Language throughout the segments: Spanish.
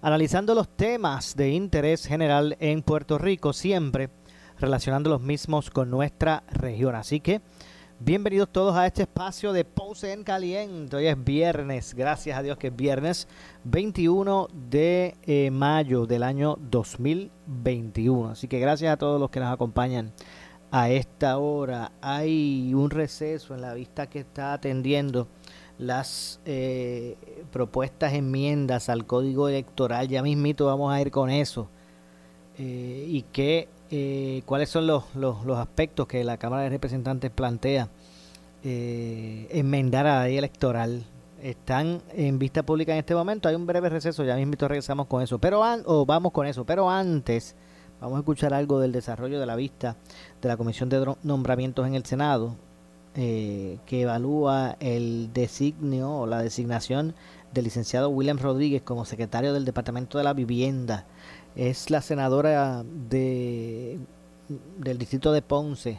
analizando los temas de interés general en Puerto Rico, siempre relacionando los mismos con nuestra región. Así que bienvenidos todos a este espacio de Ponce en Caliente. Hoy es viernes, gracias a Dios que es viernes 21 de eh, mayo del año 2021. Así que gracias a todos los que nos acompañan a esta hora. Hay un receso en la vista que está atendiendo las eh, propuestas enmiendas al código electoral. Ya mismito vamos a ir con eso. Eh, y qué, eh, cuáles son los, los, los, aspectos que la Cámara de Representantes plantea enmendar a la ley electoral. Están en vista pública en este momento. Hay un breve receso, ya mismito regresamos con eso. Pero o vamos con eso. Pero antes, vamos a escuchar algo del desarrollo de la vista de la Comisión de Nombramientos en el Senado eh, que evalúa el designio o la designación del licenciado William Rodríguez como secretario del Departamento de la Vivienda. Es la senadora de, del distrito de Ponce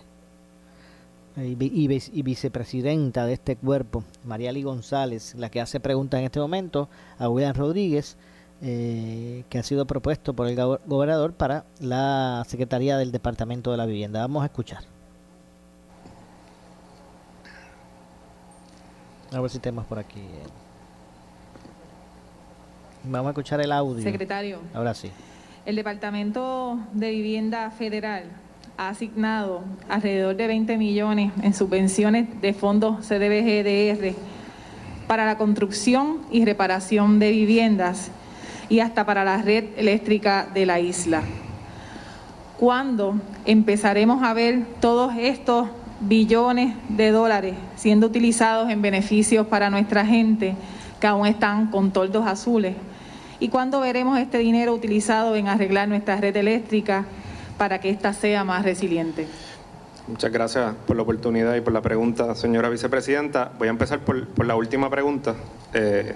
y, vicepresidenta de este cuerpo, Mariali González, la que hace preguntas en este momento a William Rodríguez, eh, que ha sido propuesto por el gobernador para la Secretaría del Departamento de la Vivienda. Vamos a escuchar. A ver si tenemos por aquí. Vamos a escuchar el audio. Secretario. Ahora sí. El Departamento de Vivienda Federal ha asignado alrededor de 20 millones en subvenciones de fondos CDBGDR para la construcción y reparación de viviendas y hasta para la red eléctrica de la isla. ¿Cuándo empezaremos a ver todos estos billones de dólares siendo utilizados en beneficios para nuestra gente que aún están con toldos azules. ¿Y cuándo veremos este dinero utilizado en arreglar nuestra red eléctrica para que ésta sea más resiliente? Muchas gracias por la oportunidad y por la pregunta, señora vicepresidenta. Voy a empezar por, por la última pregunta. Eh,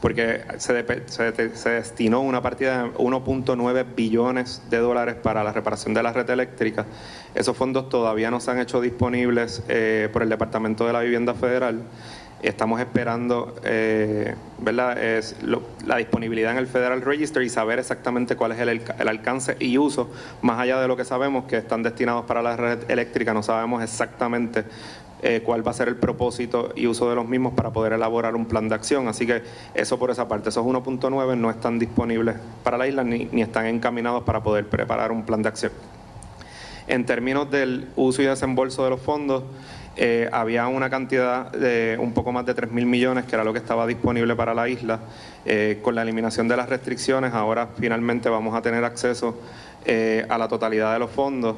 porque se, se, destinó una partida de 1.9 billones de dólares para la reparación de la red eléctrica. Esos fondos todavía no se han hecho disponibles eh, por el Departamento de la Vivienda Federal. Estamos esperando eh, ¿verdad? Es la disponibilidad en el Federal Register y saber exactamente cuál es el, el, alcance y uso, más allá de lo que sabemos que están destinados para la red eléctrica, no sabemos exactamente eh, cuál va a ser el propósito y uso de los mismos para poder elaborar un plan de acción. Así que eso por esa parte, esos 1.9 no están disponibles para la isla ni, ni están encaminados para poder preparar un plan de acción. En términos del uso y desembolso de los fondos, eh, había una cantidad de un poco más de 3 mil millones, que era lo que estaba disponible para la isla. Eh, con la eliminación de las restricciones, ahora finalmente vamos a tener acceso a la totalidad de los fondos.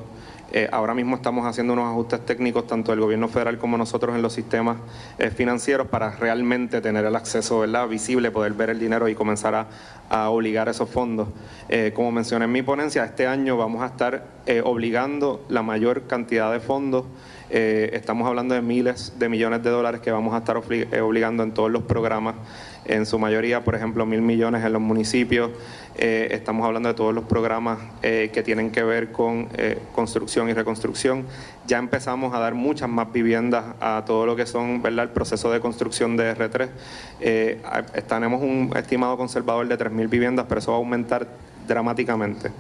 Eh, ahora mismo estamos haciendo unos ajustes técnicos, tanto el gobierno federal como nosotros en los sistemas eh, financieros, para realmente tener el acceso visible, poder ver el dinero y comenzar a, obligar esos fondos. Eh, como mencioné en mi ponencia, este año vamos a estar obligando la mayor cantidad de fondos. Estamos hablando de miles de millones de dólares que vamos a estar obligando en todos los programas en su mayoría, por ejemplo, mil millones en los municipios. Eh, estamos hablando de todos los programas eh, que tienen que ver con eh, construcción y reconstrucción. Ya empezamos a dar muchas más viviendas a todo lo que son ¿verdad? el proceso de construcción de R3. tenemos un estimado conservador de 3.000 viviendas, pero eso va a aumentar dramáticamente.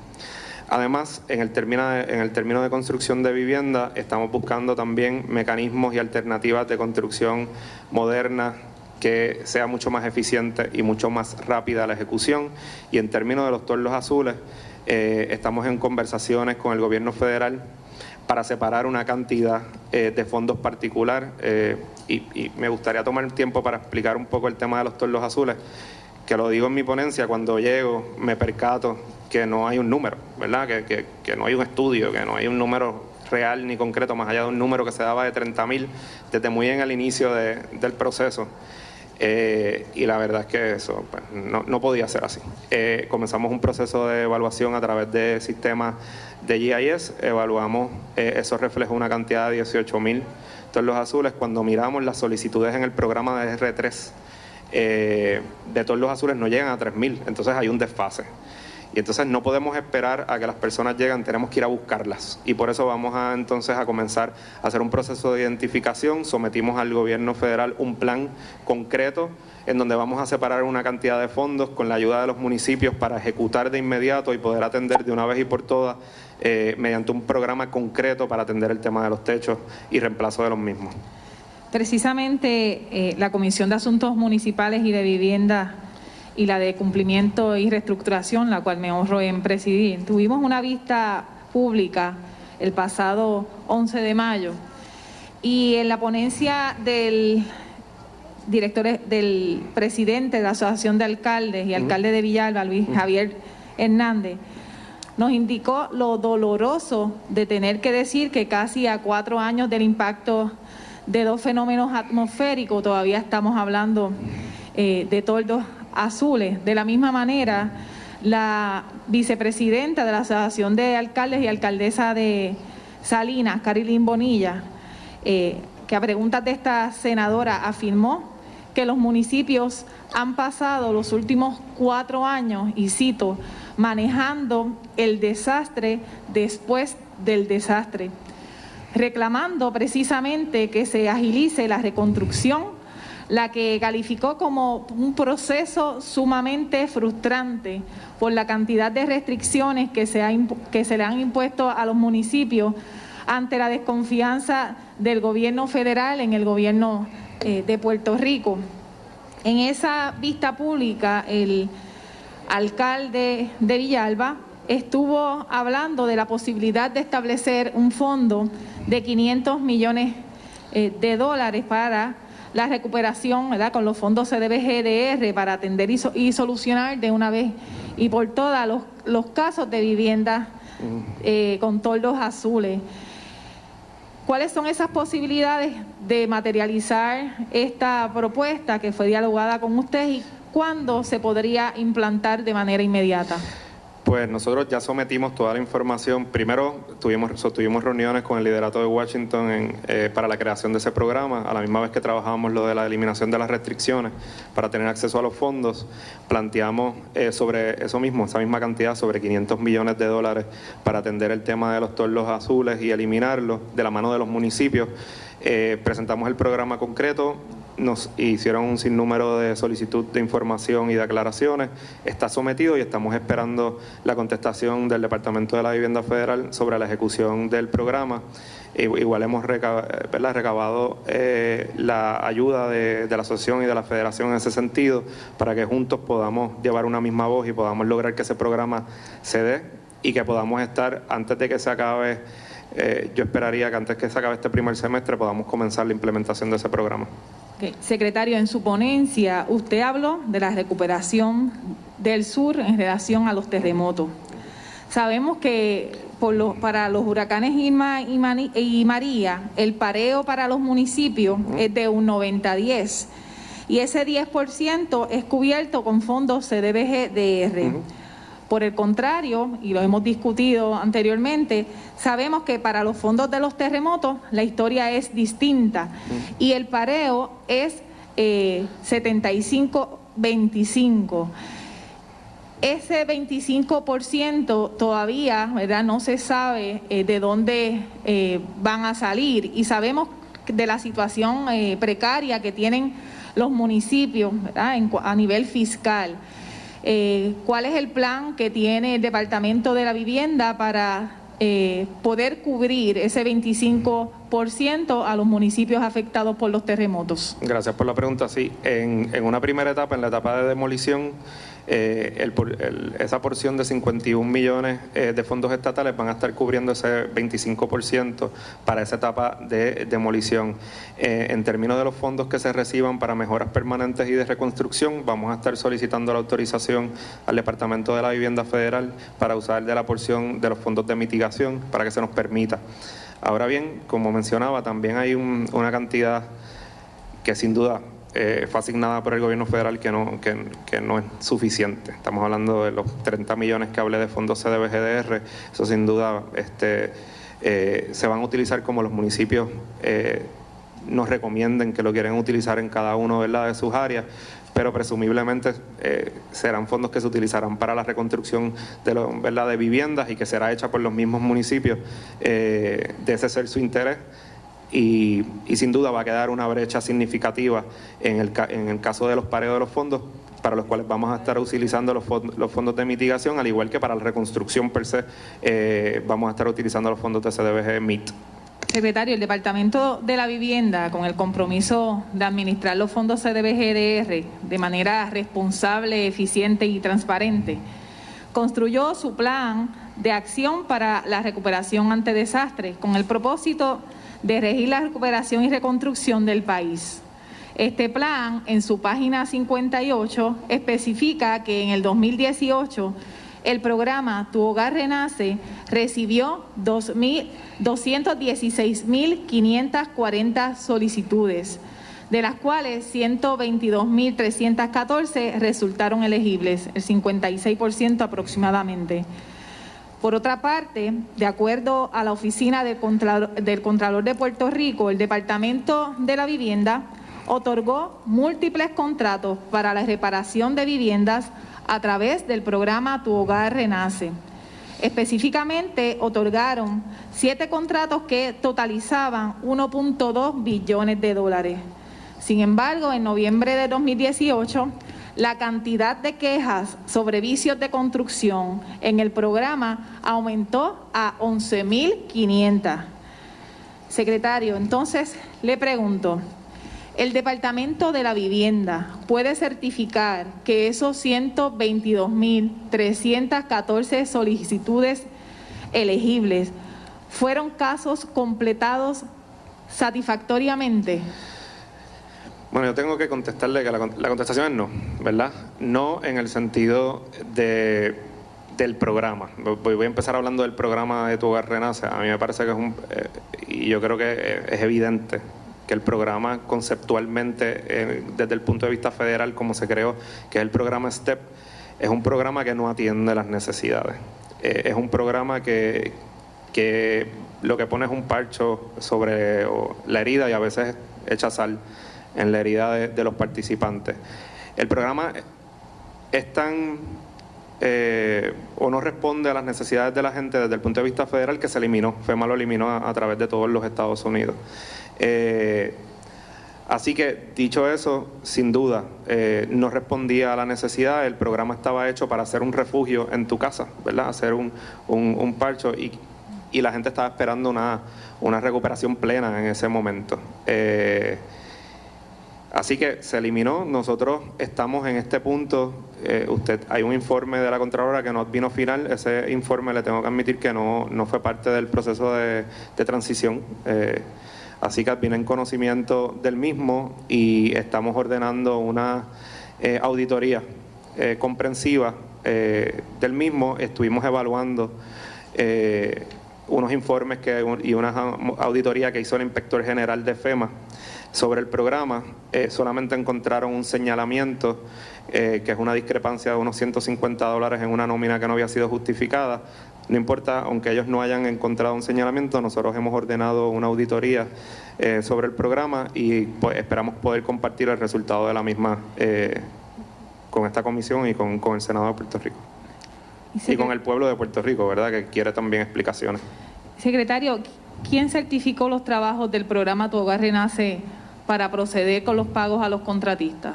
Además, en el, término de, el construcción de vivienda, estamos buscando también mecanismos y alternativas de construcción moderna, que sea mucho más eficiente y mucho más rápida la ejecución. Y en términos de los torlos azules, eh, estamos en conversaciones con el gobierno federal para separar una cantidad eh, de fondos particular eh, y, me gustaría tomar tiempo para explicar un poco el tema de los torlos azules, que lo digo en mi ponencia, cuando llego me percato que no hay un número, ¿verdad? Que, que, no hay un estudio, que no hay un número real ni concreto, más allá de un número que se daba de 30 mil desde muy en el inicio del proceso. Eh, y la verdad es que eso pues, no, podía ser así. Eh, comenzamos un proceso de evaluación a través de sistemas de GIS, evaluamos, eh, eso refleja una cantidad de 18 mil los azules. Cuando miramos las solicitudes en el programa de R3 de todos los azules no llegan a 3 mil, entonces hay un desfase. Y entonces no podemos esperar a que las personas lleguen, tenemos que ir a buscarlas. Y por eso vamos a entonces a comenzar a hacer un proceso de identificación. Sometimos al gobierno federal un plan concreto en donde vamos a separar una cantidad de fondos con la ayuda de los municipios para ejecutar de inmediato y poder atender de una vez y por todas eh, mediante un programa concreto para atender el tema de los techos y reemplazo de los mismos. Precisamente eh, la Comisión de Asuntos Municipales y de Vivienda y la de cumplimiento y reestructuración, la cual me honro en presidir. Tuvimos una vista pública el pasado 11 de mayo y en la ponencia del director del presidente de la Asociación de Alcaldes y alcalde de Villalba, Luis Javier Hernández, nos indicó lo doloroso de tener que decir que casi a cuatro años del impacto de dos fenómenos atmosféricos todavía estamos hablando eh, de toldos azules. De la misma manera, la vicepresidenta de la Asociación de Alcaldes y Alcaldesa de Salinas, Carilín Bonilla, eh, que a preguntas de esta senadora afirmó que los municipios han pasado los últimos cuatro años, y cito, manejando el desastre después del desastre, reclamando precisamente que se agilice la reconstrucción la que calificó como un proceso sumamente frustrante por la cantidad de restricciones que se, que se le han impuesto a los municipios ante la desconfianza del gobierno federal en el gobierno eh, de Puerto Rico. En esa vista pública, el alcalde de Villalba estuvo hablando de la posibilidad de establecer un fondo de 500 millones eh, de dólares para la recuperación ¿verdad? con los fondos CDBGDR para atender y, solucionar de una vez y por todas los, casos de vivienda eh, con toldos azules. ¿Cuáles son esas posibilidades de materializar esta propuesta que fue dialogada con usted y cuándo se podría implantar de manera inmediata? Pues nosotros ya sometimos toda la información. Primero tuvimos, tuvimos reuniones con el liderato de Washington eh, para la creación de ese programa, a la misma vez que trabajábamos lo de la eliminación de las restricciones para tener acceso a los fondos. Planteamos eh, sobre eso mismo, esa misma cantidad, sobre 500 millones de dólares para atender el tema de los torlos azules y eliminarlos de la mano de los municipios. Eh, presentamos el programa concreto, nos hicieron un sinnúmero de solicitud de información y de aclaraciones. Está sometido y estamos esperando la contestación del Departamento de la Vivienda Federal sobre la ejecución del programa. Igual hemos recabado eh, la ayuda de, la asociación y de la federación en ese sentido para que juntos podamos llevar una misma voz y podamos lograr que ese programa se dé y que podamos estar antes de que se acabe. Eh, yo esperaría que antes que se acabe este primer semestre podamos comenzar la implementación de ese programa. Secretario, en su ponencia usted habló de la recuperación del sur en relación a los terremotos. Sabemos que por para los huracanes Irma y, María, el pareo para los municipios es de un 90-10 y ese 10% es cubierto con fondos CDBG-DR. Por el contrario, y lo hemos discutido anteriormente, sabemos que para los fondos de los terremotos la historia es distinta y el pareo es 75-25. Eh, Ese 25% todavía ¿verdad? no se sabe eh, de dónde eh, van a salir y sabemos de la situación precaria que tienen los municipios a nivel fiscal. Eh, cuál es el plan que tiene el Departamento de la Vivienda para eh, poder cubrir ese 25% a los municipios afectados por los terremotos. Gracias por la pregunta. Sí, en, una primera etapa, en la etapa de demolición, eh, esa porción de 51 millones eh, de fondos estatales van a estar cubriendo ese 25% para esa etapa de demolición. Eh, en términos de los fondos que se reciban para mejoras permanentes y de reconstrucción, vamos a estar solicitando la autorización al Departamento de la Vivienda Federal para usar de la porción de los fondos de mitigación para que se nos permita. Ahora bien, como mencionaba, también hay una cantidad que sin duda eh, fue asignada por el gobierno federal que no, que, no es suficiente. Estamos hablando de los 30 millones que hablé de fondos CDBGDR, eso sin duda este, eh, se van a utilizar como los municipios eh, nos recomienden que lo quieren utilizar en cada uno de sus áreas, pero presumiblemente serán fondos que se utilizarán para la reconstrucción de, ¿verdad? de viviendas y que será hecha por los mismos municipios, de ese ser su interés y, sin duda va a quedar una brecha significativa en el, en el caso de los pareos de los fondos para los cuales vamos a estar utilizando los, fondos, de mitigación, al igual que para la reconstrucción per se, eh, vamos a estar utilizando los fondos de CDBG MIT. Secretario, el Departamento de la Vivienda, con el compromiso de administrar los fondos CDBGDR de manera responsable, eficiente y transparente, construyó su plan de acción para la recuperación ante desastres con el propósito de regir la recuperación y reconstrucción del país. Este plan, en su página 58, especifica que en el 2018 el programa Tu Hogar Renace recibió 216.540 solicitudes, de las cuales 122.314 resultaron elegibles, el 56% aproximadamente. Por otra parte, de acuerdo a la Oficina del Contralor, de Puerto Rico, el Departamento de la Vivienda otorgó múltiples contratos para la reparación de viviendas a través del programa Tu Hogar Renace. Específicamente, otorgaron siete contratos que totalizaban 1.2 billones de dólares. Sin embargo, en noviembre de 2018, la cantidad de quejas sobre vicios de construcción en el programa aumentó a 11.500. Secretario, entonces le pregunto, ¿el Departamento de la Vivienda puede certificar que esos 122.314 solicitudes elegibles fueron casos completados satisfactoriamente? Bueno, yo tengo que contestarle que la, contestación es no, ¿verdad? No en el sentido de, del programa. Voy, a empezar hablando del programa de Tu Hogar Renace. A mí me parece que es un... Eh, y yo creo que es evidente que el programa conceptualmente, eh, desde el punto de vista federal, como se creó, que es el programa STEP, es un programa que no atiende las necesidades. Eh, es un programa que, que lo que pone es un parcho sobre la herida y a veces echa sal en la herida de, los participantes. El programa es tan eh, o no responde a las necesidades de la gente desde el punto de vista federal que se eliminó. FEMA lo eliminó a, través de todos los Estados Unidos. Eh, así que, dicho eso, sin duda, eh, no respondía a la necesidad. El programa estaba hecho para hacer un refugio en tu casa, ¿verdad? Hacer un, un, parcho y, y, la gente estaba esperando una, una recuperación plena en ese momento. Así que se eliminó. Nosotros estamos en este punto. Eh, usted hay un informe de la Contralora que no vino final. Ese informe le tengo que admitir que no, fue parte del proceso de, transición. Eh, así que viene en conocimiento del mismo y estamos ordenando una eh, auditoría comprensiva del mismo. Estuvimos evaluando unos informes que, y una auditoría que hizo el inspector general de FEMA sobre el programa eh, solamente encontraron un señalamiento, eh, que es una discrepancia de unos 150 dólares en una nómina que no había sido justificada. No importa, aunque ellos no hayan encontrado un señalamiento, nosotros hemos ordenado una auditoría eh, sobre el programa y pues, esperamos poder compartir el resultado de la misma con esta comisión y con, con el Senado de Puerto Rico. Y, y con el pueblo de Puerto Rico, ¿verdad? Que quiere también explicaciones. Secretario, ¿quién certificó los trabajos del programa Tu Hogar Renace para proceder con los pagos a los contratistas?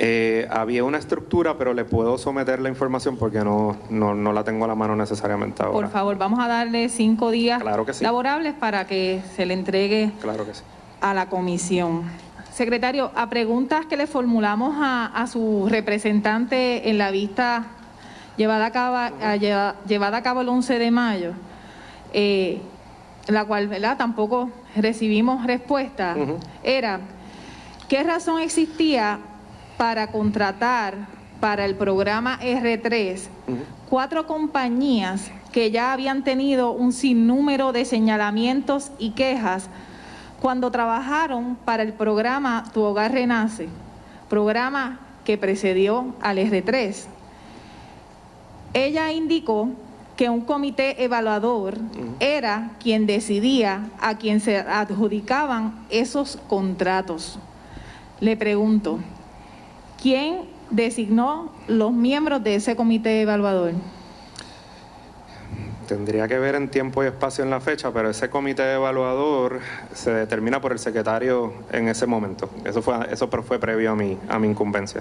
Eh, había una estructura, pero le puedo someter la información porque no, no, la tengo a la mano necesariamente ahora. Por favor, vamos a darle cinco días laborables para que se le entregue claro que sí. a la comisión. secretario, a preguntas que le formulamos a, su representante en la vista llevada a cabo, llevada a cabo el 11 de mayo, eh, la cual ¿verdad? tampoco recibimos respuesta, era qué razón existía para contratar para el programa R3 cuatro compañías que ya habían tenido un sinnúmero de señalamientos y quejas cuando trabajaron para el programa Tu Hogar Renace, programa que precedió al R3. Ella indicó que un comité evaluador era quien decidía a quien se adjudicaban esos contratos. Le pregunto, ¿quién designó los miembros de ese comité evaluador? Tendría que ver en tiempo y espacio en la fecha, pero ese comité evaluador se determina por el secretario en ese momento. Eso fue, eso fue previo a mi, a mi incumbencia.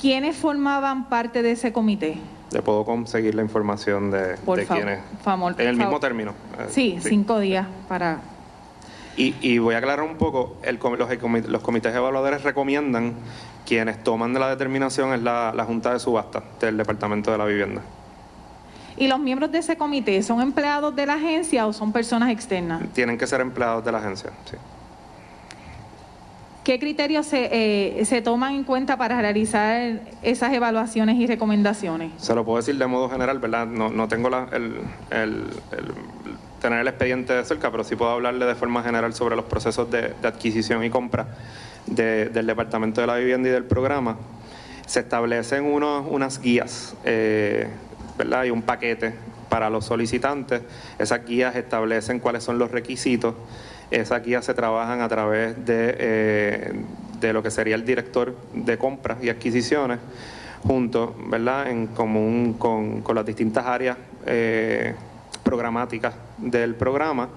¿Quiénes formaban parte de ese comité? Le puedo conseguir la información de, de quiénes. en el mismo término. Eh, sí, cinco días para y, voy a aclarar un poco, los, comités evaluadores recomiendan quienes toman la determinación es la, Junta de Subasta del Departamento de la Vivienda. ¿Y los miembros de ese comité son empleados de la agencia o son personas externas? Tienen que ser empleados de la agencia, sí. ¿Qué criterios se, eh, se, toman en cuenta para realizar esas evaluaciones y recomendaciones? Se lo puedo decir de modo general, ¿verdad? No, no tengo la, el, tener el expediente de cerca, pero sí puedo hablarle de forma general sobre los procesos de, adquisición y compra del Departamento de la Vivienda y del programa. Se establecen unos, unas guías, eh, ¿verdad? Y un paquete para los solicitantes. Esas guías establecen cuáles son los requisitos. Esas guías se trabajan a través de, eh, de lo que sería el director de compras y adquisiciones, junto, ¿verdad? En común con, con las distintas áreas. Eh, programáticas del programa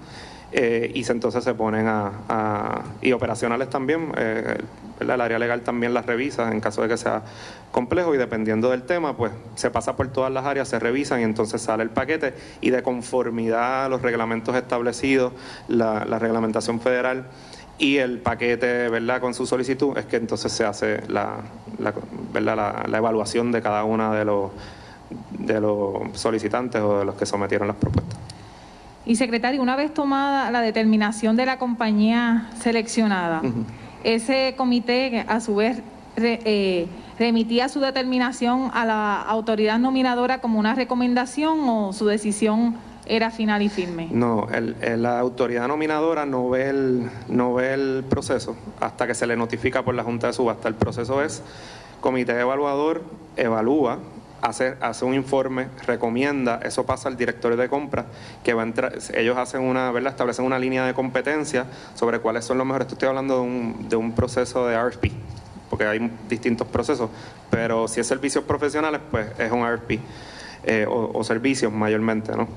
eh, y entonces se ponen a, y operacionales también, eh, el área legal también las revisa en caso de que sea complejo y dependiendo del tema, pues se pasa por todas las áreas, se revisan y entonces sale el paquete y de conformidad a los reglamentos establecidos, la, reglamentación federal y el paquete, ¿verdad?, con su solicitud, es que entonces se hace la, ¿verdad? la evaluación de cada una de los de los solicitantes o de los que sometieron las propuestas. Y secretario, una vez tomada la determinación de la compañía seleccionada, ese comité a su vez eh, remitía su determinación a la autoridad nominadora como una recomendación o su decisión era final y firme? No, la autoridad nominadora no ve, el, no ve el proceso hasta que se le notifica por la Junta de Subasta. El proceso es comité evaluador evalúa hace, hace un informe, recomienda, eso pasa al director de compras, que va a entrar, ellos hacen una, ¿verdad? establecen una línea de competencia sobre cuáles son los mejores. Estoy hablando de un, de un proceso de RFP, porque hay distintos procesos, pero si es servicios profesionales, pues es un RFP, eh, o, servicios mayormente, ¿no?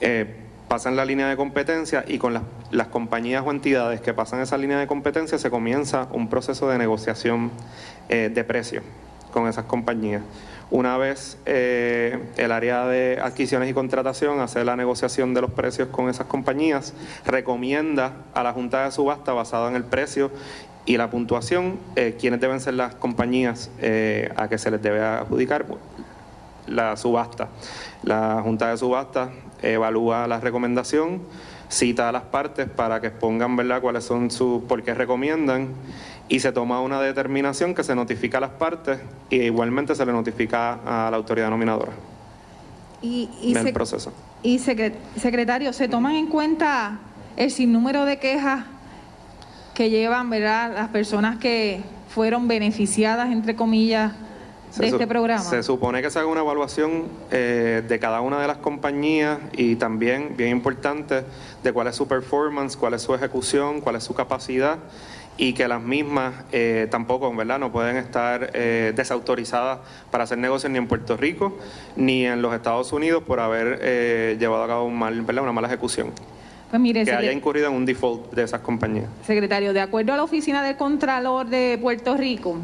Eh, pasan la línea de competencia y con las, las, compañías o entidades que pasan esa línea de competencia se comienza un proceso de negociación eh, de precios con esas compañías. Una vez eh, el área de adquisiciones y contratación hace la negociación de los precios con esas compañías, recomienda a la Junta de Subasta, basado en el precio y la puntuación, eh, quiénes deben ser las compañías eh, a que se les debe adjudicar la subasta. La Junta de Subasta evalúa la recomendación, cita a las partes para que expongan ¿verdad? cuáles son sus, por qué recomiendan y se toma una determinación que se notifica a las partes y igualmente se le notifica a la autoridad nominadora y, el proceso. Y secretario, ¿se toman en cuenta el sinnúmero de quejas que llevan ¿verdad? las personas que fueron beneficiadas, entre comillas, de este programa? Se supone que se haga una evaluación eh, de cada una de las compañías y también, bien importante, de cuál es su performance, cuál es su ejecución, cuál es su capacidad y que las mismas eh, tampoco, ¿verdad? No pueden estar eh, desautorizadas para hacer negocios ni en Puerto Rico ni en los Estados Unidos por haber eh, llevado a cabo un mal, ¿verdad? una mala ejecución. Pues mire, que haya incurrido en un default de esas compañías. Secretario, de acuerdo a la Oficina del Contralor de Puerto Rico,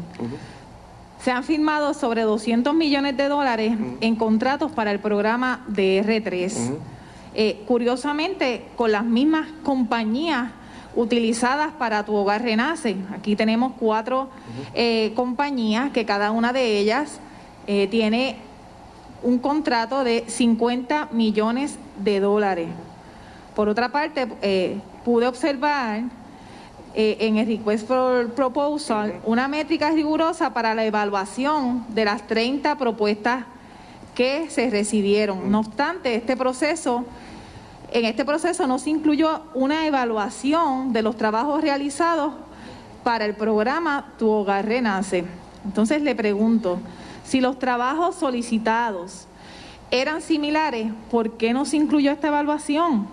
se han firmado sobre 200 millones de dólares en contratos para el programa de R3. curiosamente, con las mismas compañías utilizadas para tu hogar renace. Aquí tenemos cuatro eh, compañías que cada una de ellas eh, tiene un contrato de 50 millones de dólares. Por otra parte, eh, pude observar en el Request for Proposal una métrica rigurosa para la evaluación de las 30 propuestas que se recibieron. No obstante, este proceso en este proceso no se incluyó una evaluación de los trabajos realizados para el programa Tu Hogar Renace. Entonces le pregunto, si los trabajos solicitados eran similares, ¿por qué no se incluyó esta evaluación?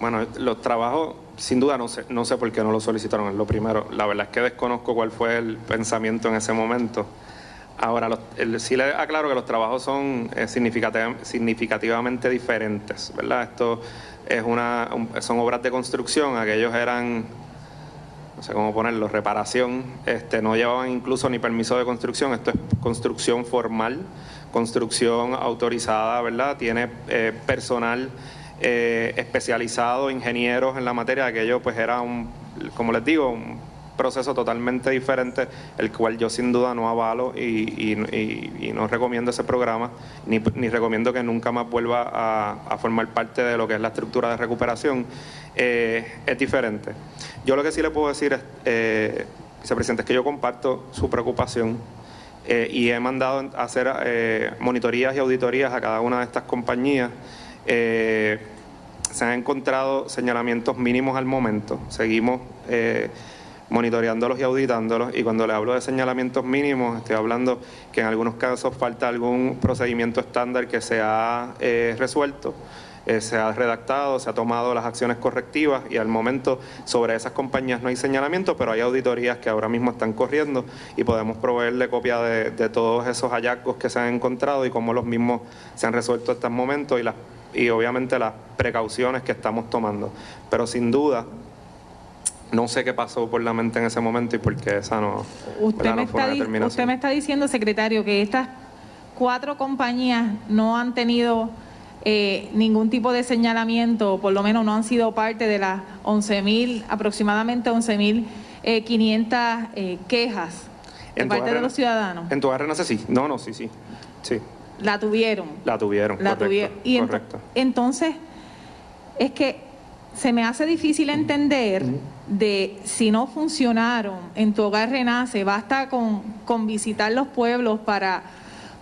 Bueno, los trabajos, sin duda, no sé, no sé por qué no lo solicitaron, es lo primero. La verdad es que desconozco cuál fue el pensamiento en ese momento. Ahora, sí le aclaro que los trabajos son eh, significativamente diferentes, ¿verdad? Esto es una, son obras de construcción, aquellos eran, no sé cómo ponerlo, reparación, este, no llevaban incluso ni permiso de construcción, esto es construcción formal, construcción autorizada, ¿verdad? Tiene eh, personal eh, especializado, ingenieros en la materia, aquello pues era un, como les digo, un proceso totalmente diferente, el cual yo sin duda no avalo y, no recomiendo ese programa, ni, recomiendo que nunca más vuelva a, formar parte de lo que es la estructura de recuperación, eh, es diferente. Yo lo que sí le puedo decir, es, eh, vicepresidente, es que yo comparto su preocupación eh, y he mandado a hacer eh, monitorías y auditorías a cada una de estas compañías se han encontrado señalamientos mínimos al momento. Seguimos monitoreándolos y auditándolos. Y cuando le hablo de señalamientos mínimos, estoy hablando que en algunos casos falta algún procedimiento estándar que se ha eh, resuelto. Eh, se ha redactado, se ha tomado las acciones correctivas y al momento sobre esas compañías no hay señalamiento, pero hay auditorías que ahora mismo están corriendo y podemos proveerle copia de, de todos esos hallazgos que se han encontrado y cómo los mismos se han resuelto hasta el momento y, las, y obviamente las precauciones que estamos tomando. Pero sin duda, no sé qué pasó por la mente en ese momento y por qué esa no, usted me, está, usted me está diciendo, secretario, que estas cuatro compañías no han tenido eh, ningún tipo de señalamiento, por lo menos no han sido parte de las 11.000, aproximadamente 11.500 eh, eh, quejas de parte de los ciudadanos. En tu renace sí, no, no, sí, sí, sí. La tuvieron. La tuvieron, la tuvieron. Y entonces, es que se me hace difícil entender de si no funcionaron en tu hogar renace, basta con, con visitar los pueblos para,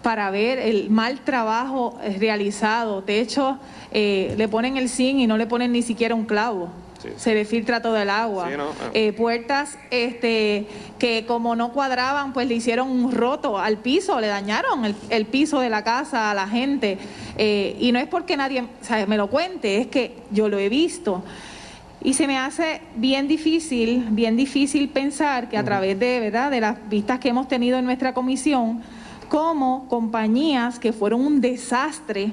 para ver el mal trabajo realizado. De hecho, eh, le ponen el zinc y no le ponen ni siquiera un clavo. Se le filtra todo el agua. Ah. Eh, puertas este, que como no cuadraban, pues le hicieron un roto al piso, le dañaron el, piso de la casa a la gente. Eh, y no es porque nadie me lo cuente, es que yo lo he visto. Y se me hace bien difícil, bien difícil pensar que a través de, ¿verdad? de las vistas que hemos tenido en nuestra comisión, como compañías que fueron un desastre,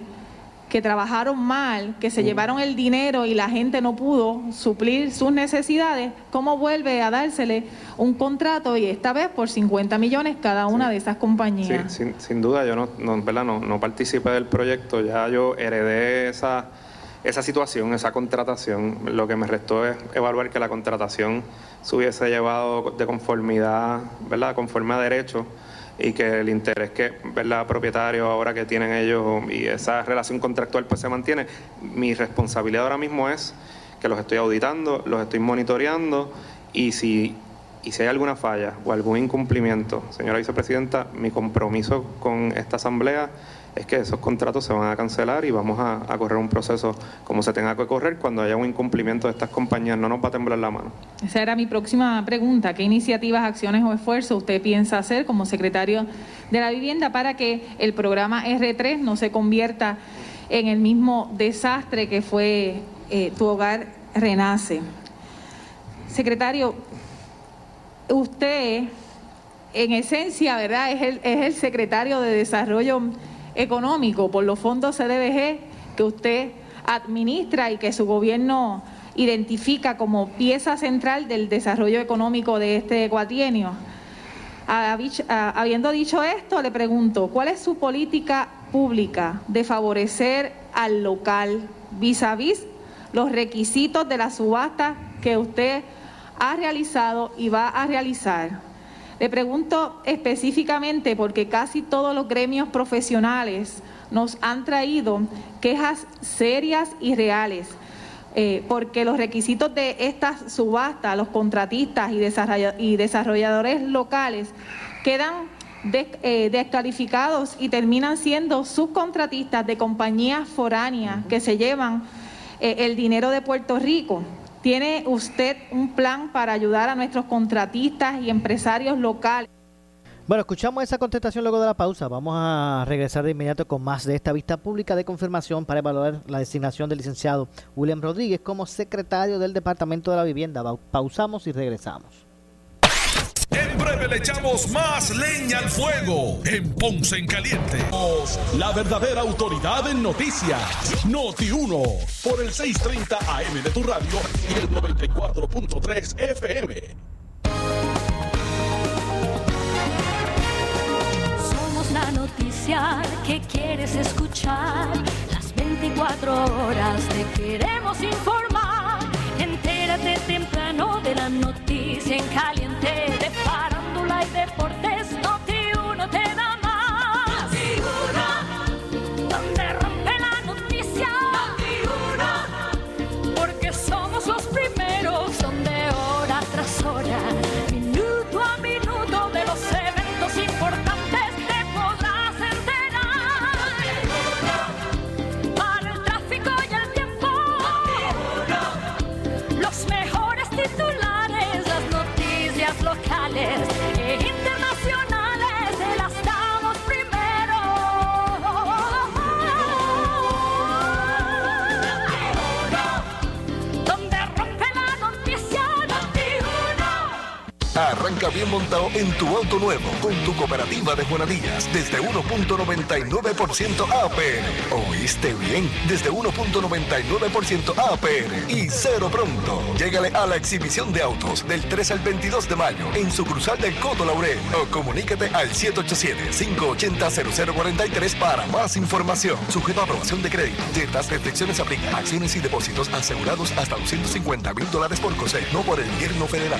que trabajaron mal, que se llevaron el dinero y la gente no pudo suplir sus necesidades, ¿cómo vuelve a dársele un contrato y esta vez por 50 millones cada una de esas compañías? Sí, sin, duda, yo no, no, ¿verdad? no, no participé del proyecto, ya yo heredé esa, esa situación, esa contratación. Lo que me restó es evaluar que la contratación se hubiese llevado de conformidad, ¿verdad? conforme a derecho y que el interés que ¿verdad? propietario ahora que tienen ellos y esa relación contractual pues se mantiene. Mi responsabilidad ahora mismo es que los estoy auditando, los estoy monitoreando y si, y si hay alguna falla o algún incumplimiento, señora vicepresidenta, mi compromiso con esta asamblea es que esos contratos se van a cancelar y vamos a, correr un proceso como se tenga que correr cuando haya un incumplimiento de estas compañías. No nos va a temblar la mano. Esa era mi próxima pregunta. ¿Qué iniciativas, acciones o esfuerzos usted piensa hacer como secretario de la vivienda para que el programa R3 no se convierta en el mismo desastre que fue eh, Tu Hogar Renace? Secretario, usted en esencia, ¿verdad? Es el, es el secretario de Desarrollo económico por los fondos CDBG que usted administra y que su gobierno identifica como pieza central del desarrollo económico de este cuatrienio. Habiendo dicho esto, le pregunto, ¿cuál es su política pública de favorecer al local vis a vis los requisitos de la subasta que usted ha realizado y va a realizar. Le pregunto específicamente porque casi todos los gremios profesionales nos han traído quejas serias y reales, eh, porque los requisitos de estas subastas, los contratistas y, desarrolladores locales quedan eh, descalificados y terminan siendo subcontratistas de compañías foráneas que se llevan eh, el dinero de Puerto Rico. ¿Tiene usted un plan para ayudar a nuestros contratistas y empresarios locales? Bueno, escuchamos esa contestación luego de la pausa. Vamos a regresar de inmediato con más de esta vista pública de confirmación para evaluar la designación del licenciado William Rodríguez como secretario del Departamento de la Vivienda. Pausamos y regresamos. En breve le echamos más leña al fuego en Ponce en Caliente. La verdadera autoridad en noticias. Noti 1 por el 630 AM de tu radio y el 94.3 FM. Somos la noticia que quieres escuchar. Las 24 horas te queremos informar. Entérate temprano de la noticia en caliente Noti Arranca bien montado en tu auto nuevo con tu cooperativa de Juanadillas desde 1.99% APR. ¿Oíste bien? Desde 1.99% APR y cero pronto. Llégale a la exhibición de autos del 3 al 22 de mayo en su cruzal del Coto Laurel o comunícate al 787-580-0043 para más información. Sujeto a aprobación de crédito. Ciertas restricciones aplican. Acciones y depósitos asegurados hasta 250 mil dólares por COSE, no por el gobierno federal.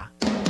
Bye.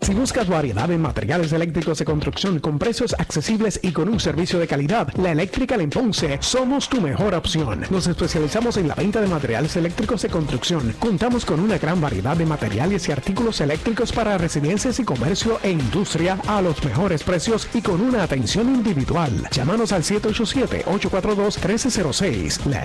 Si buscas variedad en materiales eléctricos de construcción con precios accesibles y con un servicio de calidad, la Eléctrica en Ponce somos tu mejor opción. Nos especializamos en la venta de materiales eléctricos de construcción. Contamos con una gran variedad de materiales y artículos eléctricos para residencias y comercio e industria a los mejores precios y con una atención individual. Llámanos al 787-842-1306. La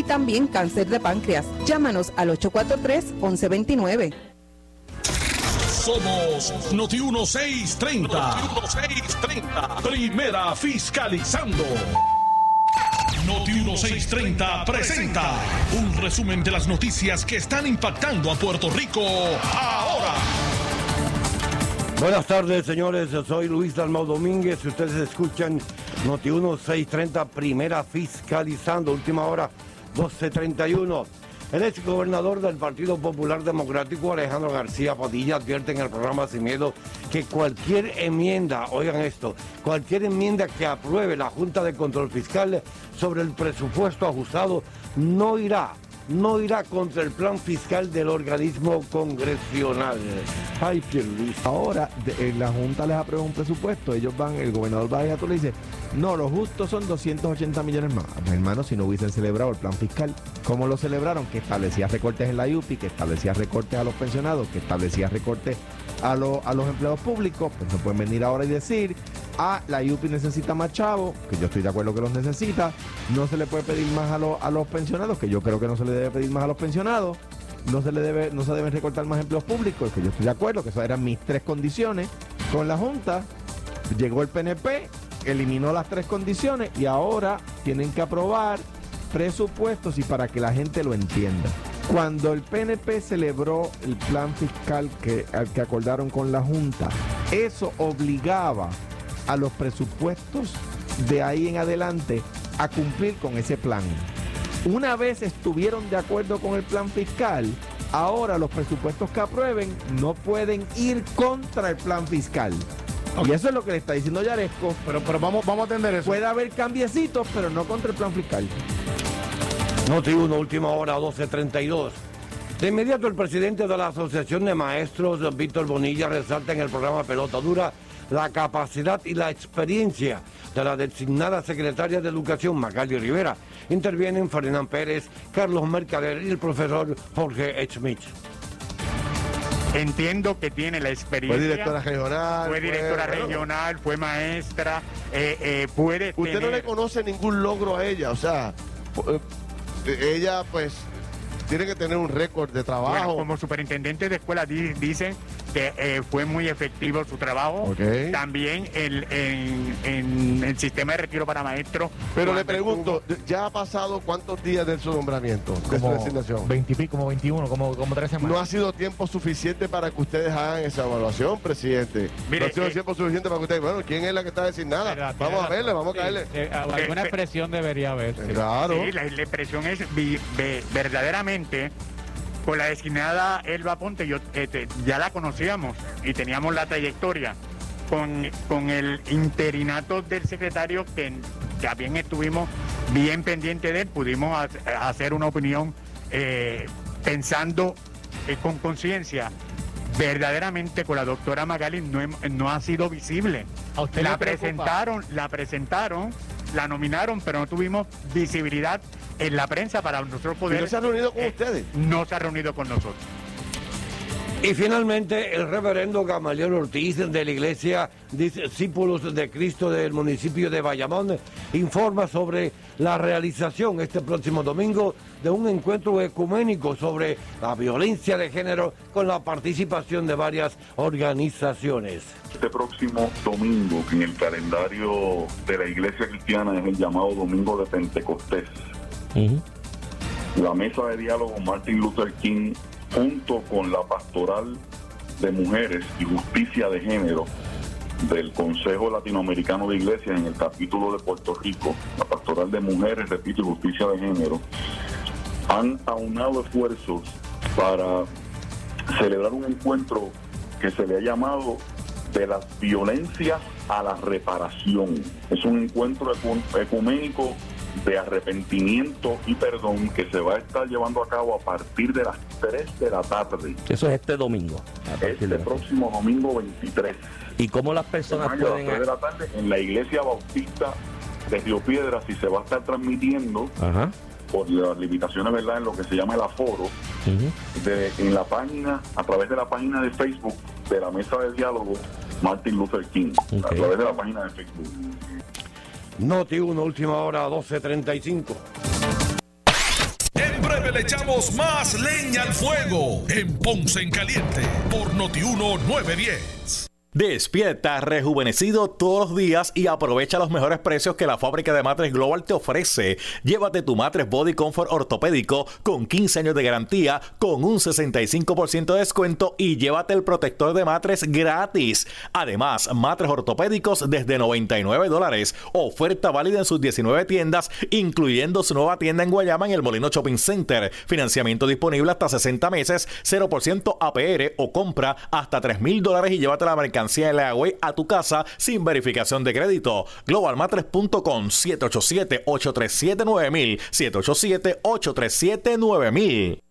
también cáncer de páncreas. Llámanos al 843-1129. Somos Noti 1630. Noti 1630. Primera fiscalizando. Noti 1630 presenta un resumen de las noticias que están impactando a Puerto Rico ahora. Buenas tardes, señores. Soy Luis Dalmau Domínguez. Ustedes escuchan Noti 1630, primera fiscalizando, última hora 1231. El ex gobernador del Partido Popular Democrático, Alejandro García Padilla, advierte en el programa Sin Miedo que cualquier enmienda, oigan esto, cualquier enmienda que apruebe la Junta de Control Fiscal sobre el presupuesto ajustado no irá no irá contra el plan fiscal del organismo congresional. Ay, Luis. Ahora, de, eh, la Junta les aprueba un presupuesto, ellos van, el gobernador va y tú le dice, no, lo justo son 280 millones más. Hermano, si no hubiesen celebrado el plan fiscal, ¿cómo lo celebraron? Que establecía recortes en la UPI, que establecía recortes a los pensionados, que establecía recortes a, a los empleados públicos, pues no pueden venir ahora y decir, ah, la UPI necesita más chavos, que yo estoy de acuerdo que los necesita, no se le puede pedir más a, a los pensionados, que yo creo que no se le debe pedir más a los pensionados, no se le debe, no se deben recortar más empleos públicos, que yo estoy de acuerdo, que esas eran mis tres condiciones con la Junta, llegó el PNP, eliminó las tres condiciones y ahora tienen que aprobar presupuestos y para que la gente lo entienda. Cuando el PNP celebró el plan fiscal que, al que acordaron con la Junta, eso obligaba a los presupuestos de ahí en adelante a cumplir con ese plan. Una vez estuvieron de acuerdo con el plan fiscal, ahora los presupuestos que aprueben no pueden ir contra el plan fiscal. Y eso es lo que le está diciendo Yaresco. Pero, pero vamos, vamos a atender eso. Puede haber cambiecitos, pero no contra el plan fiscal. Noti 1, última hora, 12.32. De inmediato, el presidente de la Asociación de Maestros, Víctor Bonilla, resalta en el programa Pelota Dura la capacidad y la experiencia de la designada secretaria de Educación, Magali Rivera. Intervienen Ferdinand Pérez, Carlos Mercader y el profesor Jorge Schmidt. Entiendo que tiene la experiencia. Fue directora regional. Fue directora fue, regional, fue maestra, eh, eh, puede Usted tener... no le conoce ningún logro a ella, o sea, eh, ella pues tiene que tener un récord de trabajo. Como superintendente de escuela di, dicen que eh, fue muy efectivo su trabajo. Okay. También el, en, en, el sistema de retiro para maestros. Pero le pregunto, estuvo... ¿ya ha pasado cuántos días de su nombramiento, de como su designación? 20 y pico, como 21, como, como 3 semanas. No ha sido tiempo suficiente para que ustedes hagan esa evaluación, presidente. Mire, no ha sido eh, tiempo suficiente para que ustedes, bueno, ¿quién es la que está designada? Verdad, vamos a verle, vamos sí, a caerle. Eh, alguna expresión debería haber. Claro. Sí, la, la expresión es vi, ve, verdaderamente con la designada Elba Ponte, yo, este, ya la conocíamos y teníamos la trayectoria. Con, con el interinato del secretario, que también estuvimos bien pendientes de él, pudimos ha, hacer una opinión eh, pensando eh, con conciencia. Verdaderamente con la doctora Magali no, no ha sido visible. ¿A usted la presentaron, la presentaron, la nominaron, pero no tuvimos visibilidad en la prensa para nosotros poder. ¿Y no se ha reunido con eh, ustedes? No se ha reunido con nosotros. Y finalmente, el reverendo Gamaliel Ortiz de la Iglesia Discípulos de Cristo del municipio de Bayamón informa sobre la realización este próximo domingo de un encuentro ecuménico sobre la violencia de género con la participación de varias organizaciones. Este próximo domingo, que en el calendario de la Iglesia Cristiana es el llamado Domingo de Pentecostés, uh -huh. la mesa de diálogo Martin Luther King junto con la pastoral de mujeres y justicia de género del Consejo Latinoamericano de Iglesias en el capítulo de Puerto Rico, la pastoral de mujeres, repito, y justicia de género, han aunado esfuerzos para celebrar un encuentro que se le ha llamado de las violencias a la reparación. Es un encuentro ecuménico de arrepentimiento y perdón que se va a estar llevando a cabo a partir de las 3 de la tarde. Eso es este domingo. Este próximo domingo 23. ¿Y cómo las personas pueden...? A las 3 de la tarde en la iglesia bautista de Río Piedras y se va a estar transmitiendo Ajá. por las limitaciones, ¿verdad?, en lo que se llama el aforo, uh -huh. de, en la página, a través de la página de Facebook de la mesa de diálogo Martin Luther King, okay. a través de la página de Facebook. Noti 1, última hora, 12.35. En breve 9 le echamos más leña al fuego en Ponce en Caliente por Notiuno 910. Despierta rejuvenecido todos los días y aprovecha los mejores precios que la fábrica de matres Global te ofrece. Llévate tu matres Body Comfort ortopédico con 15 años de garantía con un 65% de descuento y llévate el protector de matres gratis. Además, matres ortopédicos desde 99 dólares. Oferta válida en sus 19 tiendas, incluyendo su nueva tienda en Guayama en el Molino Shopping Center. Financiamiento disponible hasta 60 meses, 0% APR o compra hasta 3 mil dólares y llévate la mercancía la a tu casa sin verificación de crédito. Globalmatres.com 787-837-9000 787-837-9000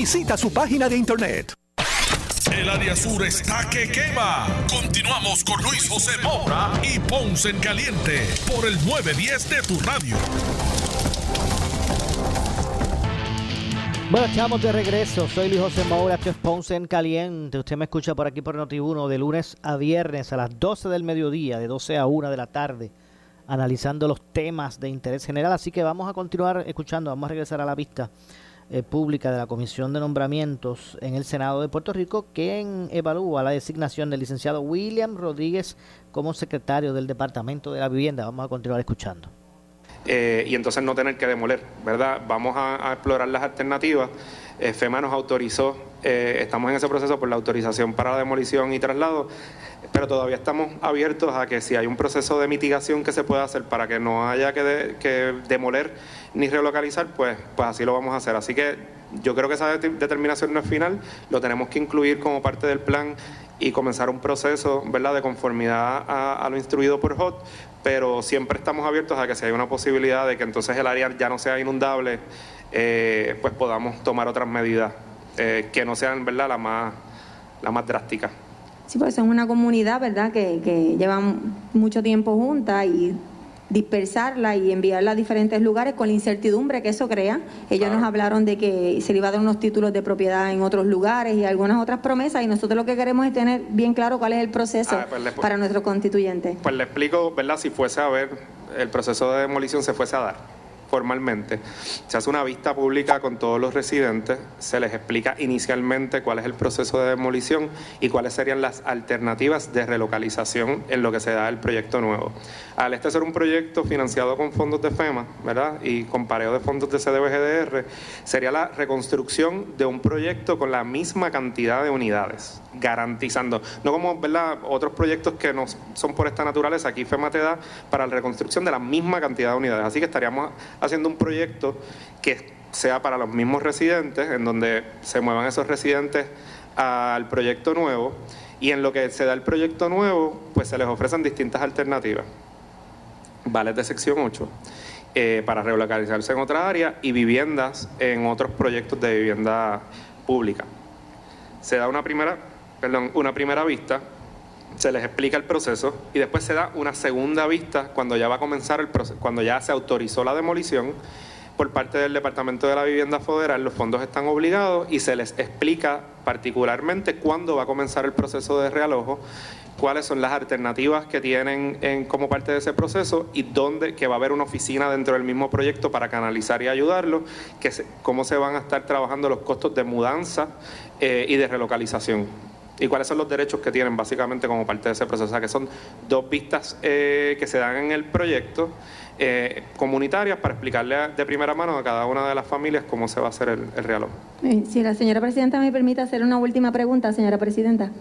Visita su página de internet. El área sur está que quema. Continuamos con Luis José Moura y Ponce en Caliente por el 910 de tu radio. Bueno, estamos de regreso. Soy Luis José Moura, esto es Ponce en Caliente. Usted me escucha por aquí por Noti1 de lunes a viernes a las 12 del mediodía, de 12 a 1 de la tarde, analizando los temas de interés general. Así que vamos a continuar escuchando, vamos a regresar a la vista eh, pública de la Comisión de Nombramientos en el Senado de Puerto Rico, quien evalúa la designación del licenciado William Rodríguez como secretario del Departamento de la Vivienda. Vamos a continuar escuchando. Eh, y entonces no tener que demoler, ¿verdad? Vamos a, explorar las alternativas. Eh, FEMA nos autorizó, estamos en ese proceso por la autorización para demolición y traslado, pero todavía estamos abiertos a que si hay un proceso de mitigación que se pueda hacer para que no haya que, que demoler ni relocalizar, pues, pues así lo vamos a hacer. Así que yo creo que esa determinación no es final, lo tenemos que incluir como parte del plan y comenzar un proceso ¿verdad? de conformidad a, lo instruido por HOT, pero siempre estamos abiertos a que si hay una posibilidad de que entonces el área ya no sea inundable, eh, pues podamos tomar otras medidas eh, que no sean ¿verdad? la más, la más drástica. Sí, pues es una comunidad, ¿verdad?, que, que llevan mucho tiempo juntas y dispersarla y enviarla a diferentes lugares con la incertidumbre que eso crea. Ellos nos hablaron de que se le iba a dar unos títulos de propiedad en otros lugares y algunas otras promesas y nosotros lo que queremos es tener bien claro cuál es el proceso ah, pues para nuestros constituyentes. Pues le explico, ¿verdad? Si fuese a ver, el proceso de demolición se fuese a dar formalmente, se hace una vista pública con todos los residentes, se les explica inicialmente cuál es el proceso de demolición y cuáles serían las alternativas de relocalización en lo que se da el proyecto nuevo. Al este ser un proyecto financiado con fondos de FEMA, ¿verdad? Y con pareo de fondos de CDBGDR, sería la reconstrucción de un proyecto con la misma cantidad de unidades, garantizando, no como, ¿verdad? Otros proyectos que no son por esta naturaleza, aquí FEMA te da para la reconstrucción de la misma cantidad de unidades. Así que estaríamos haciendo un proyecto que sea para los mismos residentes, en donde se muevan esos residentes al proyecto nuevo y en lo que se da el proyecto nuevo, pues se les ofrecen distintas alternativas. Vales de sección 8 eh, para relocalizarse en otra área y viviendas en otros proyectos de vivienda pública. Se da una primera, perdón, una primera vista se les explica el proceso y después se da una segunda vista cuando ya va a comenzar el proceso, cuando ya se autorizó la demolición por parte del Departamento de la Vivienda Federal, los fondos están obligados y se les explica particularmente cuándo va a comenzar el proceso de realojo, cuáles son las alternativas que tienen en, como parte de ese proceso y dónde que va a haber una oficina dentro del mismo proyecto para canalizar y ayudarlo, que cómo se van a estar trabajando los costos de mudanza eh, y de relocalización. Y cuáles son los derechos que tienen básicamente como parte de ese proceso. O sea, que son dos vistas eh, que se dan en el proyecto eh, comunitarias para explicarle de primera mano a cada una de las familias cómo se va a hacer el, el realoj. Eh, Si la señora presidenta me permite hacer una última pregunta, señora presidenta.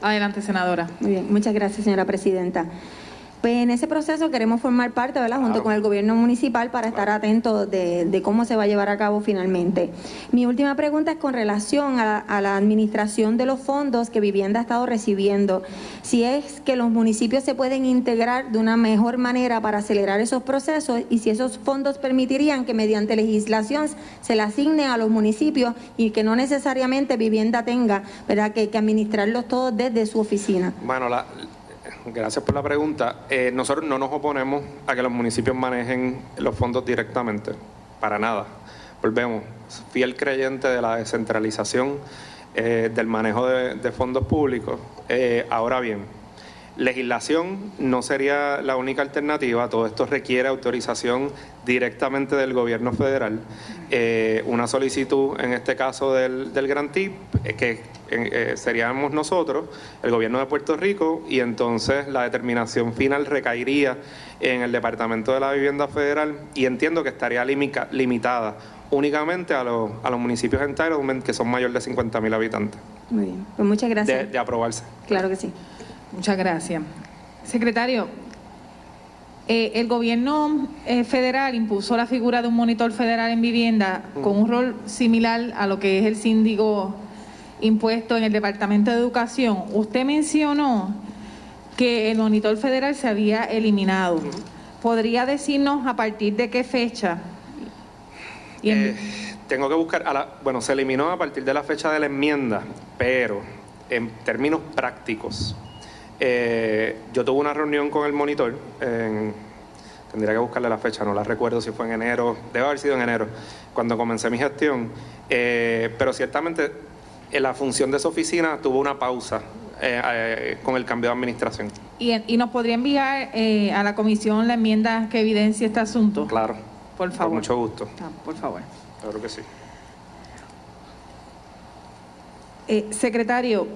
Adelante, senadora. Muy bien, muchas gracias, señora presidenta. Pues en ese proceso queremos formar parte, ¿verdad?, junto con el gobierno municipal para estar atentos de, de cómo se va a llevar a cabo finalmente. Mi última pregunta es con relación a la, a la administración de los fondos que Vivienda ha estado recibiendo. Si es que los municipios se pueden integrar de una mejor manera para acelerar esos procesos y si esos fondos permitirían que mediante legislación se le asignen a los municipios y que no necesariamente Vivienda tenga, ¿verdad?, que, que administrarlos todos desde su oficina. Bueno, la- gracias por la pregunta. Eh, nosotros no nos oponemos a que los municipios manejen los fondos directamente, para nada. Volvemos, fiel creyente de la descentralización eh, del manejo de, fondos públicos. Eh, ahora bien, legislación no sería la única alternativa. Todo esto requiere autorización directamente del gobierno federal. Eh, una solicitud, en este caso del, del grantí, eh, que eh, seríamos nosotros, el gobierno de Puerto Rico, y entonces la determinación final recaería en el Departamento de la Vivienda Federal y entiendo que estaría limica- limitada únicamente a los, a los municipios entitlement que son mayores de 50 mil habitantes Muy bien, pues muchas gracias. de, de aprobarse. Claro que sí. Muchas gracias. Secretario, eh, el gobierno eh, federal impuso la figura de un monitor federal en vivienda con un rol similar a lo que es el síndico impuesto en el Departamento de Educación. Usted mencionó que el monitor federal se había eliminado. ¿Podría decirnos a partir de qué fecha? Eh, tengo que buscar, a la- bueno, se eliminó a partir de la fecha de la enmienda, pero en términos prácticos, eh, yo tuve una reunión con el monitor, en- tendría que buscarle la fecha, no la recuerdo si fue en enero, debe haber sido en enero, cuando comencé mi gestión, eh, pero ciertamente eh, la función de esa oficina tuvo una pausa eh, eh, con el cambio de administración. y, y nos podría enviar eh, a la comisión la enmienda que evidencia este asunto? Claro. Por favor. Con mucho gusto. Ah, por favor. Claro que sí. Secretario,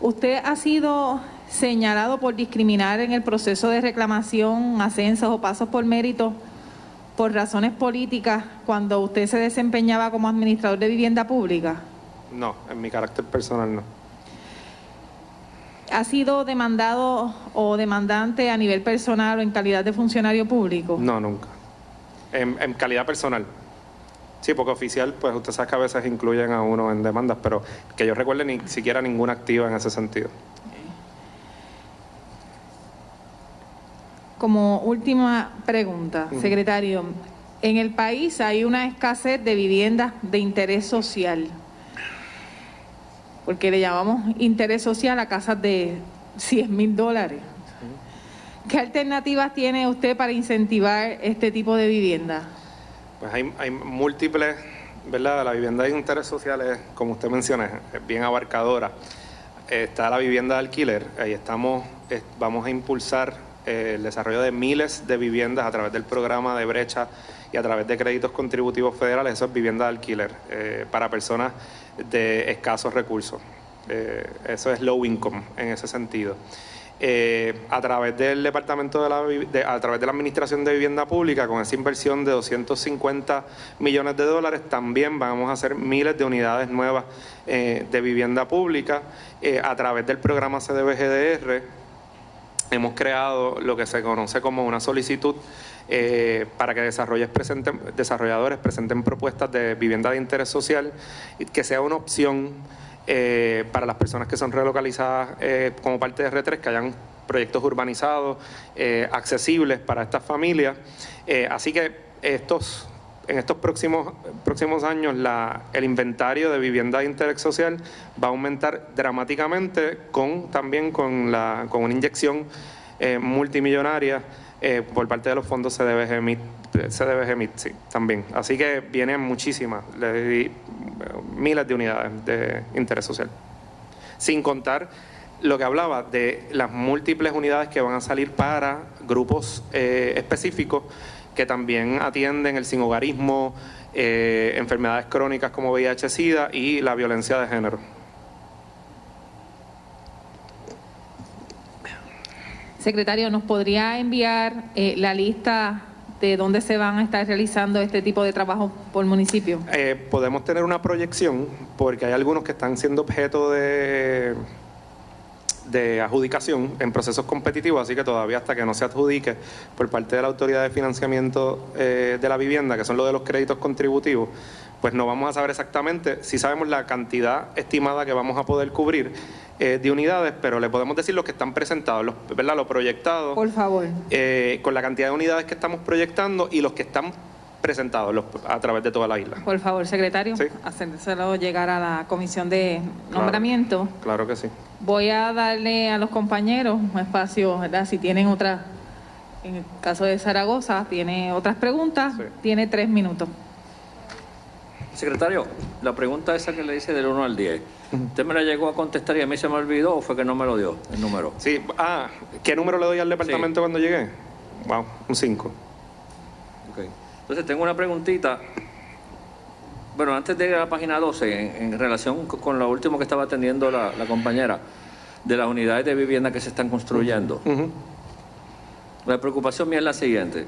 usted ha sido señalado por discriminar en el proceso de reclamación, ascensos o pasos por mérito por razones políticas cuando usted se desempeñaba como administrador de vivienda pública. No, en mi carácter personal no. ¿Ha sido demandado o demandante a nivel personal o en calidad de funcionario público? No, nunca. En, en calidad personal. Sí, porque oficial, pues usted sabe que a veces incluyen a uno en demandas, pero que yo recuerde ni siquiera ninguna activa en ese sentido. Como última pregunta, secretario, en el país hay una escasez de viviendas de interés social, porque le llamamos interés social a casas de 100 mil dólares. ¿Qué alternativas tiene usted para incentivar este tipo de vivienda? Pues hay, múltiples, ¿verdad? La vivienda de interés social es, como usted menciona, es bien abarcadora. Está la vivienda de alquiler, ahí estamos, vamos a impulsar eh, el desarrollo de miles de viviendas a través del programa de brecha y a través de créditos contributivos federales, eso es vivienda de alquiler, eh, para personas de escasos recursos. Eh, eso es low income en ese sentido. Eh, a través del departamento de la a través de la administración de vivienda pública con esa inversión de 250 millones de dólares también vamos a hacer miles de unidades nuevas eh, de vivienda pública. Eh, a través del programa CDBGDR hemos creado lo que se conoce como una solicitud para que presenten- desarrolladores presenten propuestas de vivienda de interés social que sea una opción eh, para las personas que son relocalizadas eh, como parte de R3, que hayan proyectos urbanizados eh, accesibles para estas familias. Eh, así que estos, en estos próximos, próximos años la- el inventario de vivienda de interés social va a aumentar dramáticamente con también con, la, con una inyección eh, multimillonaria por parte de los fondos CDBG MIT, se debe gemir, sí, también. Así que vienen muchísimas, eh, miles de unidades de interés social. Sin contar lo que hablaba de las múltiples unidades que van a salir para grupos eh, específicos que también atienden el sinhogarismo, eh, enfermedades crónicas como VIH-Sida y la violencia de género. Secretario, ¿nos podría enviar eh, la lista de dónde se van a estar realizando este tipo de trabajo por municipio? Eh, podemos tener una proyección porque hay algunos que están siendo objeto de, de adjudicación en procesos competitivos, así que todavía hasta que no se adjudique por parte de la Autoridad de Financiamiento eh, de la Vivienda, que son los de los créditos contributivos, pues no vamos a saber exactamente si sabemos la cantidad estimada que vamos a poder cubrir eh, de unidades, pero le podemos decir los que están presentados, los, ¿verdad? Los proyectados. Por favor. eh, con la cantidad de unidades que estamos proyectando y los que están presentados los- a través de toda la isla. Por favor, secretario, hacérselo llegar a la comisión de nombramiento. Claro que sí. Voy a darle a los compañeros un espacio, ¿verdad? Si tienen otras, en el caso de Zaragoza, tiene otras preguntas, tiene tres minutos. Secretario, la pregunta esa que le hice del 1 al 10, ¿usted me la llegó a contestar y a mí se me olvidó o fue que no me lo dio el número? Sí, ah, ¿qué número le doy al departamento cuando llegue? Wow, un 5. Ok. Entonces tengo una preguntita. Bueno, antes de ir a la página 12, en, en relación co- con lo último que estaba atendiendo la, la compañera, de las unidades de vivienda que se están construyendo. La preocupación mía es la siguiente.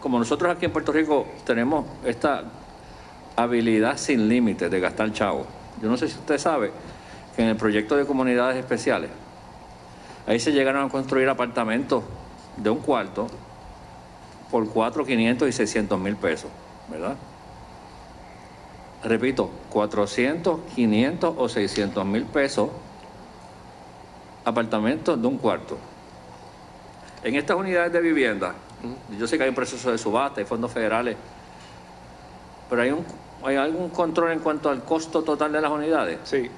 Como nosotros aquí en Puerto Rico tenemos esta habilidad sin límites de gastar chavo, yo no sé si usted sabe que en el proyecto de comunidades especiales, ahí se llegaron a construir apartamentos de un cuarto por 4, 500 y 600 mil pesos, ¿verdad? Repito, 400, 500 o 600 mil pesos apartamentos de un cuarto. En estas unidades de vivienda, yo sé que hay un proceso de subasta, hay fondos federales, pero hay, un, ¿hay algún control en cuanto al costo total de las unidades? Sí,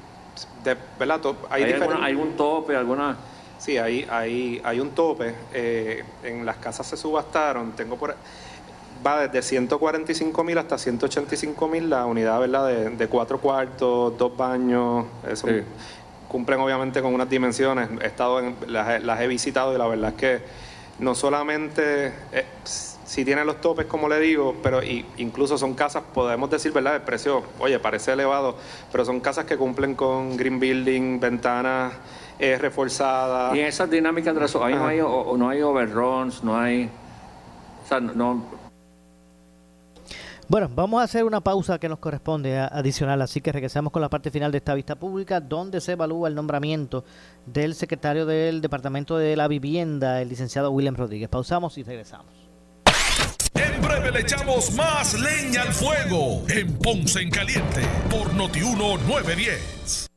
de, ¿verdad? Hay, ¿Hay, diferen- alguna- algún tope, alguna...? Sí, hay, hay, hay un tope. eh, en las casas se subastaron. Tengo por va desde 145 mil hasta 185 mil la unidad, ¿verdad? De, de cuatro cuartos, dos baños. Eso cumplen obviamente con unas dimensiones. He estado en, las, he- las he visitado y la verdad es que no solamente eh, si tienen los topes, como le digo, pero y- incluso son casas, podemos decir, ¿verdad? El precio, oye, parece elevado, pero son casas que cumplen con green building, ventanas eh, reforzadas. Y en esas dinámicas de eso, ahí no hay, o- no hay overruns, no hay... O sea, no- no, Bueno, vamos a hacer una pausa que nos corresponde a- adicional, así que regresamos con la parte final de esta vista pública, donde se evalúa el nombramiento del secretario del Departamento de la Vivienda, el licenciado William Rodríguez. Pausamos y regresamos. En breve le echamos más leña al fuego en Ponce en Caliente por Notiuno 910.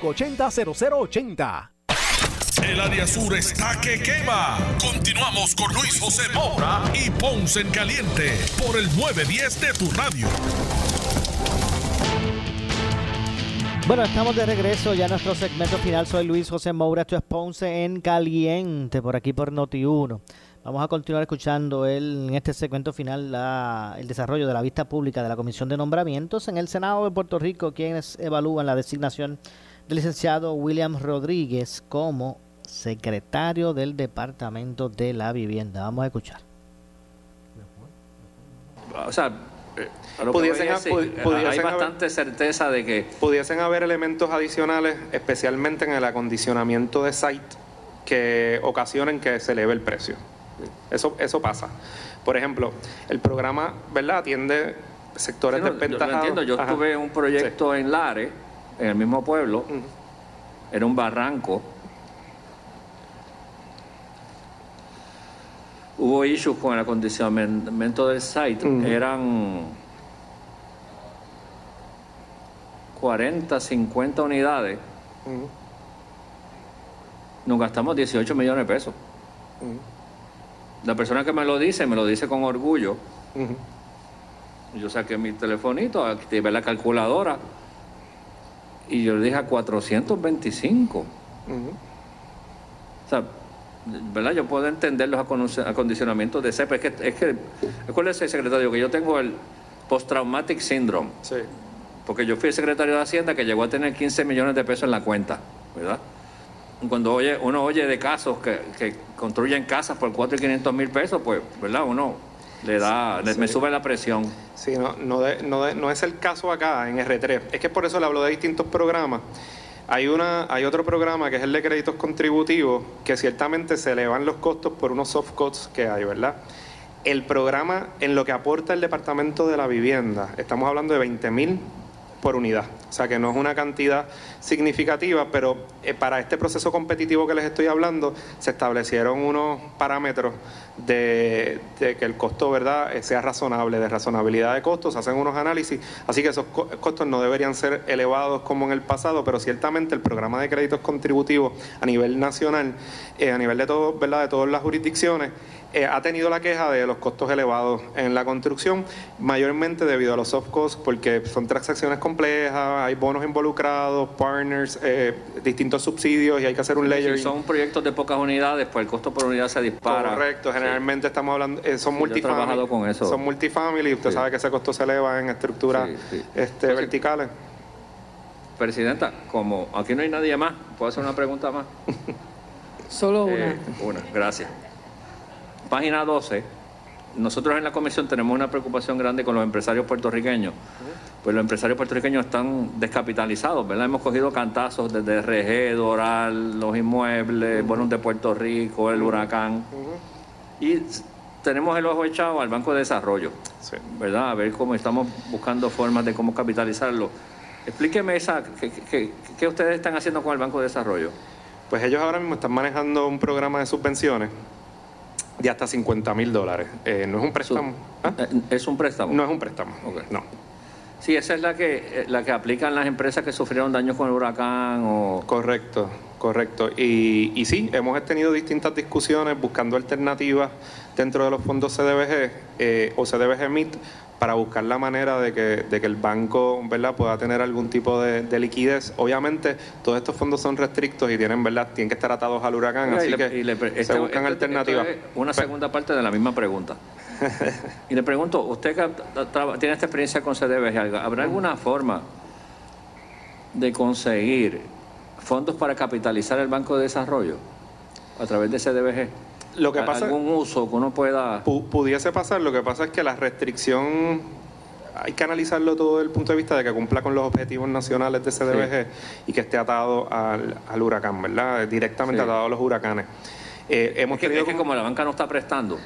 580-0080. El área sur está que quema. Continuamos con Luis José Moura y Ponce en Caliente por el 910 de tu radio. Bueno, estamos de regreso ya a nuestro segmento final. Soy Luis José Moura, esto es Ponce en Caliente, por aquí por Noti1. Vamos a continuar escuchando el, en este segmento final la- el desarrollo de la vista pública de la Comisión de Nombramientos en el Senado de Puerto Rico, quienes evalúan la designación del licenciado William Rodríguez como secretario del Departamento de la Vivienda. Vamos a escuchar. o sea, eh, Pudiesen es, hay haber- bastante certeza de que Pudiesen haber elementos adicionales, especialmente en el acondicionamiento de site, que ocasionen que se eleve el precio. Eso, eso pasa. Por ejemplo, el programa, ¿verdad?, atiende sectores Sí, no, yo- yo, lo desventajados. entiendo. Yo Ajá. tuve un proyecto en Lares, en el mismo pueblo, era un barranco. hubo issues con el acondicionamiento del site. Eran 40, 50 unidades. Nos gastamos 18 millones de pesos. La persona que me lo dice, me lo dice con orgullo. Yo saqué mi telefonito, activé la calculadora y yo le dije a 425. O sea, ¿verdad? Yo puedo entender los acondici- acondicionamientos de CEP. Es que, es que, acuérdese, secretario, que yo tengo el post-traumatic syndrome. Sí. Porque yo fui el secretario de Hacienda que llegó a tener 15 millones de pesos en la cuenta, ¿verdad? Cuando oye, uno oye de casos que, que construyen casas por 4 y 500 mil pesos, pues, ¿verdad? Uno le da, le- me sube la presión. Sí, no, no, de- no, de- no es el caso acá en R3. Es que por eso le hablo de distintos programas. Hay, una, hay otro programa que es el de créditos contributivos, que ciertamente se elevan los costos por unos soft costs que hay, ¿verdad? El programa en lo que aporta el Departamento de la Vivienda, estamos hablando de 20 mil por unidad. O sea que no es una cantidad significativa, pero eh, para este proceso competitivo que les estoy hablando, se establecieron unos parámetros de, que el costo verdad Eh, sea razonable, de razonabilidad de costos, se hacen unos análisis, así que esos co- costos no deberían ser elevados como en el pasado, pero ciertamente el programa de créditos contributivos a nivel nacional, eh, a nivel de todo, verdad, de todas las jurisdicciones, ha tenido la queja de los costos elevados en la construcción, mayormente debido a los soft costs, porque son transacciones complejas, hay bonos involucrados, partners, eh, distintos subsidios y hay que hacer un Si layering. son proyectos de pocas unidades, pues el costo por unidad se dispara. Correcto, generalmente estamos hablando, eh, son Sí, yo he trabajado multifamily. con eso. Son multifamily y usted Sí. sabe que ese costo se eleva en estructuras este, verticales. Presidenta, como aquí no hay nadie más, ¿puedo hacer una pregunta más? Solo Eh, una, gracias. Página 12. Nosotros en la comisión tenemos una preocupación grande con los empresarios puertorriqueños. Pues los empresarios puertorriqueños están descapitalizados, ¿verdad? Hemos cogido cantazos desde RG, Doral, los inmuebles, bonos de Puerto Rico, el huracán. Y tenemos el ojo echado al Banco de Desarrollo, ¿verdad? A ver cómo estamos buscando formas de cómo capitalizarlo. Explíqueme esa, ¿qué, qué- qué ustedes están haciendo con el Banco de Desarrollo? Pues ellos ahora mismo están manejando un programa de subvenciones de hasta 50 mil dólares. Eh, no es un préstamo. ¿Ah? ¿Es un préstamo? No es un préstamo. No. Sí, esa es la que, eh, la que aplican las empresas que sufrieron daños con el huracán o... Correcto, correcto. Y, y sí, hemos tenido distintas discusiones buscando alternativas dentro de los fondos CDBG eh, o CDBG MIT para buscar la manera de que, de que el banco ¿verdad? pueda tener algún tipo de, de liquidez. Obviamente, todos estos fondos son restrictos y tienen, ¿verdad? tienen que estar atados al huracán, así le- que le- se este- buscan esto- alternativas. esto es una segunda parte de la misma pregunta. y le pregunto, usted que tiene esta experiencia con CDBG, ¿habrá alguna forma de conseguir fondos para capitalizar el Banco de Desarrollo a través de CDBG? Lo que ¿A- pasa- ¿Algún uso que uno pueda...? Pu- pudiese pasar, lo que pasa es que la restricción hay que analizarlo todo desde el punto de vista de que cumpla con los objetivos nacionales de CDBG y que esté atado al, al huracán, ¿verdad? Directamente Sí. atado a los huracanes. Eh, hemos Es que, tenido es que como la banca no está prestando,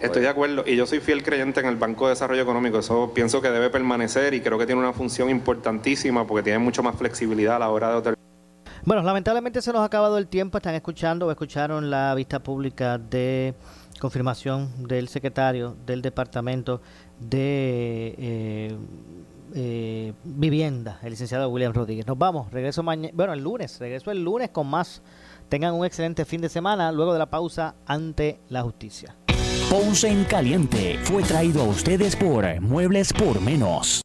Estoy de acuerdo y yo soy fiel creyente en el Banco de Desarrollo Económico. Eso pienso que debe permanecer y creo que tiene una función importantísima porque tiene mucho más flexibilidad a la hora de otorgar. Bueno, lamentablemente se nos ha acabado el tiempo. Están escuchando o escucharon la vista pública de confirmación del secretario del Departamento de eh, eh, Vivienda, el licenciado William Rodríguez. Nos vamos. Regreso mañana. Bueno, el lunes. Regreso el lunes con más. Tengan un excelente fin de semana luego de la pausa ante la justicia. Ponce en Caliente fue traído a ustedes por Muebles por Menos.